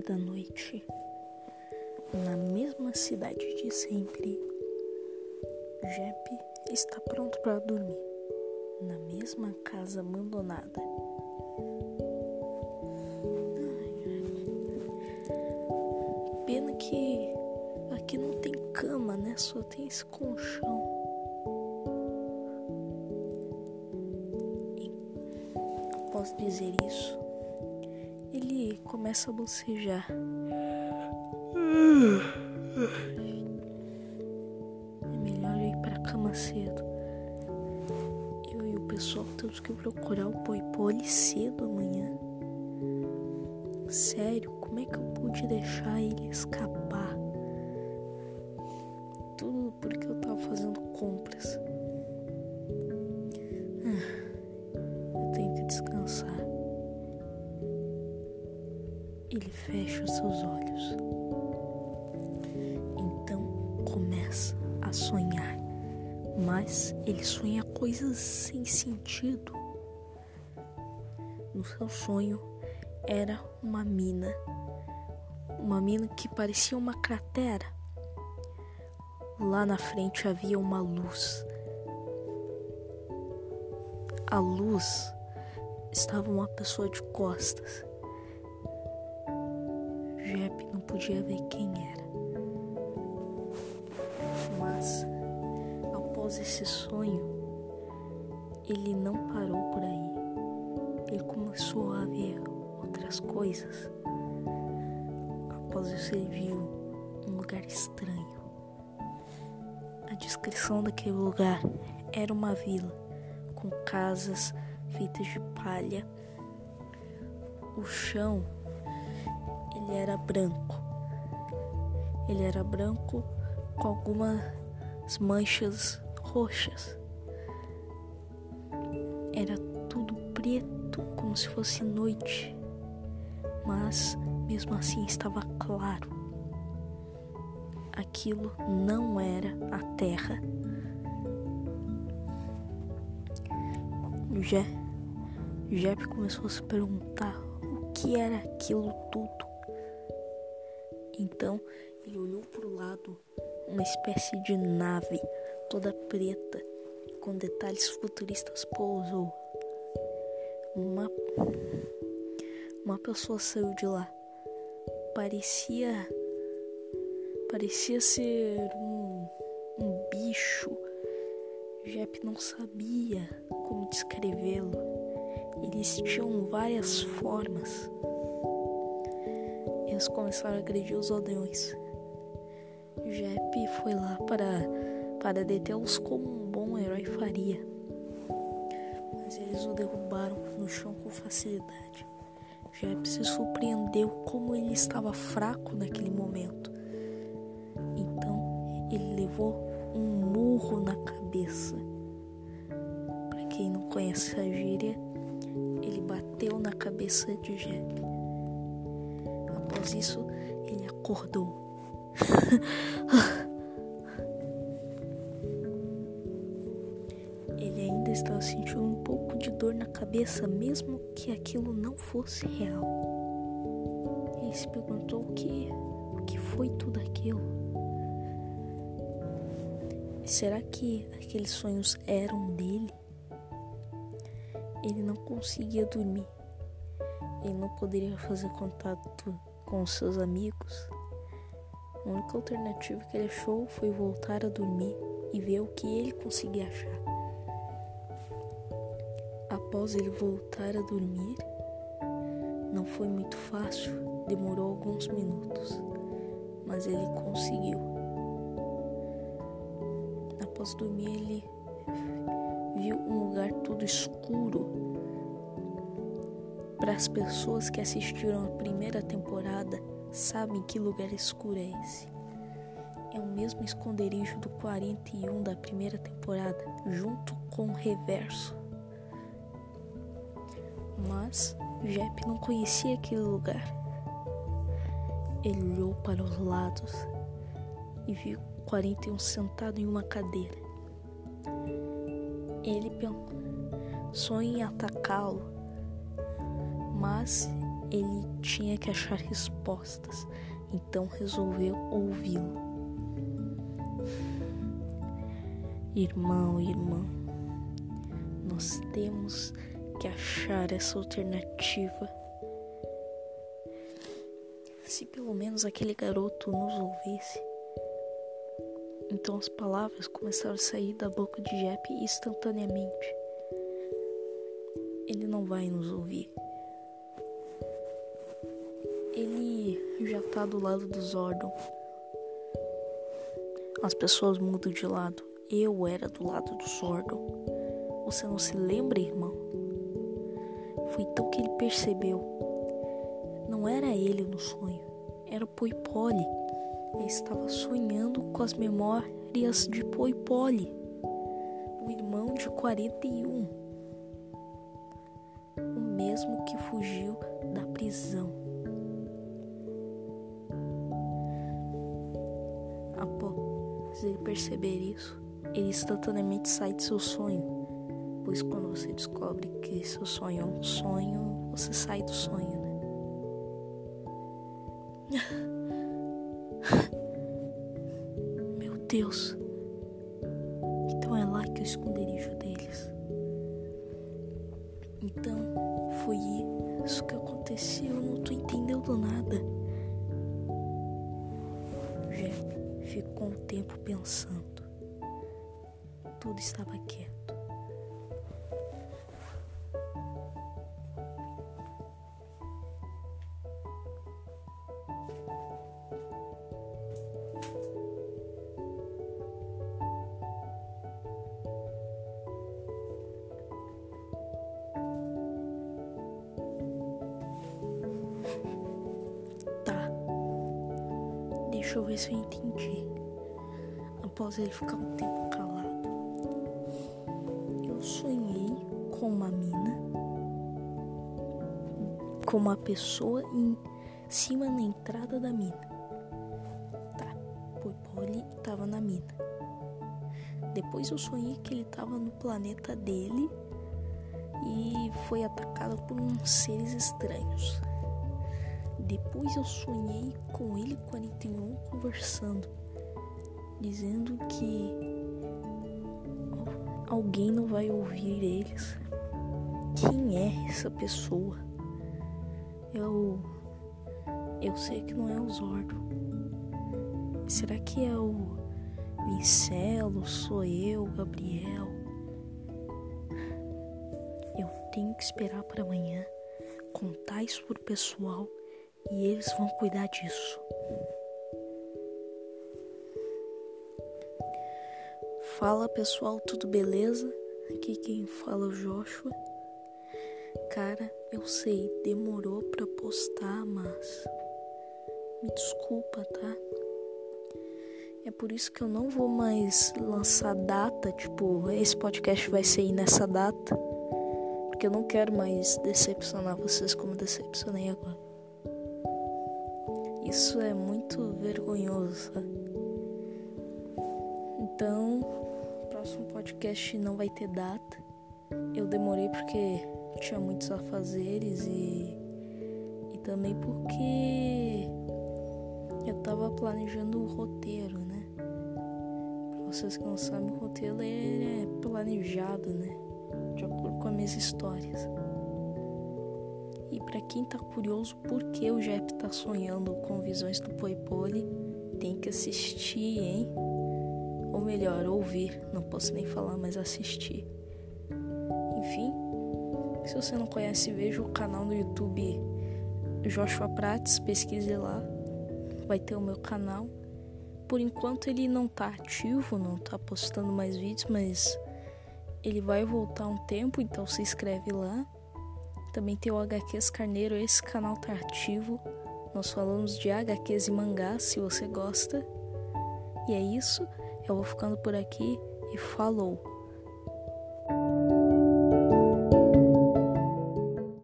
da noite, na mesma cidade de sempre, Jep está pronto para dormir, na mesma casa abandonada. Pena que aqui não tem cama, né? Só tem esse colchão. Após dizer isso, ele começa a bocejar. É melhor ir pra cama cedo. Eu e o pessoal temos que procurar o Poipole cedo amanhã. Sério, como é que eu pude deixar ele escapar? Tudo porque eu tava fazendo compras. Ele fecha os seus olhos. Então começa a sonhar. Mas ele sonha coisas sem sentido. No seu sonho era uma mina. Uma mina que parecia uma cratera. Lá na frente havia uma luz. A luz estava uma pessoa de costas. Jep não podia ver quem era. Mas, após esse sonho, ele não parou por aí. Ele começou a ver outras coisas. Após isso, ele viu um lugar estranho. A descrição daquele lugar era uma vila com casas feitas de palha. O chão ele era branco. Ele era branco com algumas manchas roxas. Era tudo preto, como se fosse noite, mas mesmo assim estava claro. Aquilo não era a terra. Jé, Jep começou a se perguntar o que era aquilo tudo. Então ele olhou para o lado, uma espécie de nave toda preta e com detalhes futuristas pousou. Uma, uma pessoa saiu de lá. Parecia. Parecia ser um, um bicho. Jep não sabia como descrevê-lo. Eles tinham várias formas. Eles começaram a agredir os aldeões. Jep foi lá para, para detê-los como um bom herói faria. Mas eles o derrubaram no chão com facilidade. Jep se surpreendeu como ele estava fraco naquele momento. Então ele levou um murro na cabeça. Para quem não conhece a gíria, ele bateu na cabeça de Jep. Após isso, ele acordou. ele ainda estava sentindo um pouco de dor na cabeça, mesmo que aquilo não fosse real. Ele se perguntou o que, o que foi tudo aquilo. Será que aqueles sonhos eram dele? Ele não conseguia dormir. Ele não poderia fazer contato com seus amigos. A única alternativa que ele achou foi voltar a dormir e ver o que ele conseguia achar. Após ele voltar a dormir, não foi muito fácil, demorou alguns minutos, mas ele conseguiu. Após dormir, ele viu um lugar todo escuro. Para as pessoas que assistiram a primeira temporada, sabem que lugar escuro é esse. É o mesmo esconderijo do 41 da primeira temporada, junto com o reverso. Mas Jep não conhecia aquele lugar. Ele olhou para os lados e viu 41 sentado em uma cadeira. Ele pensou em atacá-lo, mas ele tinha que achar respostas, então resolveu ouvi-lo. Irmão, irmã, nós temos que achar essa alternativa. Se pelo menos aquele garoto nos ouvisse. Então as palavras começaram a sair da boca de Jep instantaneamente. Ele não vai nos ouvir. Ele já tá do lado do Zordon. As pessoas mudam de lado. Eu era do lado do Zordon. Você não se lembra, irmão? Foi então que ele percebeu. Não era ele no sonho, era o Poipole. Ele estava sonhando com as memórias de Poipole, o irmão de 41, o mesmo que fugiu da prisão. Após ele perceber isso, ele instantaneamente sai de seu sonho, pois quando você descobre que seu sonho é um sonho, você sai do sonho, né? Meu Deus. Então é lá que o esconderijo deles. Então foi isso que aconteceu. Eu não tô entendendo nada. Tempo pensando. Tudo estava quieto. Deixa eu ver se eu entendi. Após ele ficar um tempo calado, eu sonhei com uma mina, com uma pessoa em cima na entrada da mina. Tá, o Polly tava na mina. Depois eu sonhei que ele tava no planeta dele e foi atacado por uns seres estranhos. Depois eu sonhei com ele 41 conversando, dizendo que alguém não vai ouvir eles. Quem é essa pessoa? Eu eu sei que não é o Zordo. Será que é o Vincelo? Sou eu, Gabriel? Eu tenho que esperar para amanhã contar isso pro pessoal e eles vão cuidar disso. Fala pessoal, tudo beleza? Aqui quem fala é o Joshua. Cara, eu sei, demorou pra postar, mas me desculpa, tá? É por isso que eu não vou mais lançar data, tipo, esse podcast vai sair nessa data, porque eu não quero mais decepcionar vocês como decepcionei agora. Isso é muito vergonhoso, sabe? Então, o próximo podcast não vai ter data. Eu demorei porque tinha muitos afazeres e, e também porque eu tava planejando o roteiro, né? Pra vocês que não sabem, o roteiro é planejado, né? De acordo com as minhas histórias. E para quem tá curioso por que o Jep tá sonhando com visões do Poipole, tem que assistir, hein? Melhor, ouvir. Não posso nem falar, mas assistir. Enfim, se você não conhece, veja o canal no YouTube Joshua Prates, pesquise lá. Vai ter o meu canal. Por enquanto ele não tá ativo, não tá postando mais vídeos, mas ele vai voltar um tempo, então se inscreve lá. Também tem o HQs Carneiro, esse canal tá ativo. Nós falamos de HQs e mangás, se você gosta. E é isso, eu vou ficando por aqui e falou!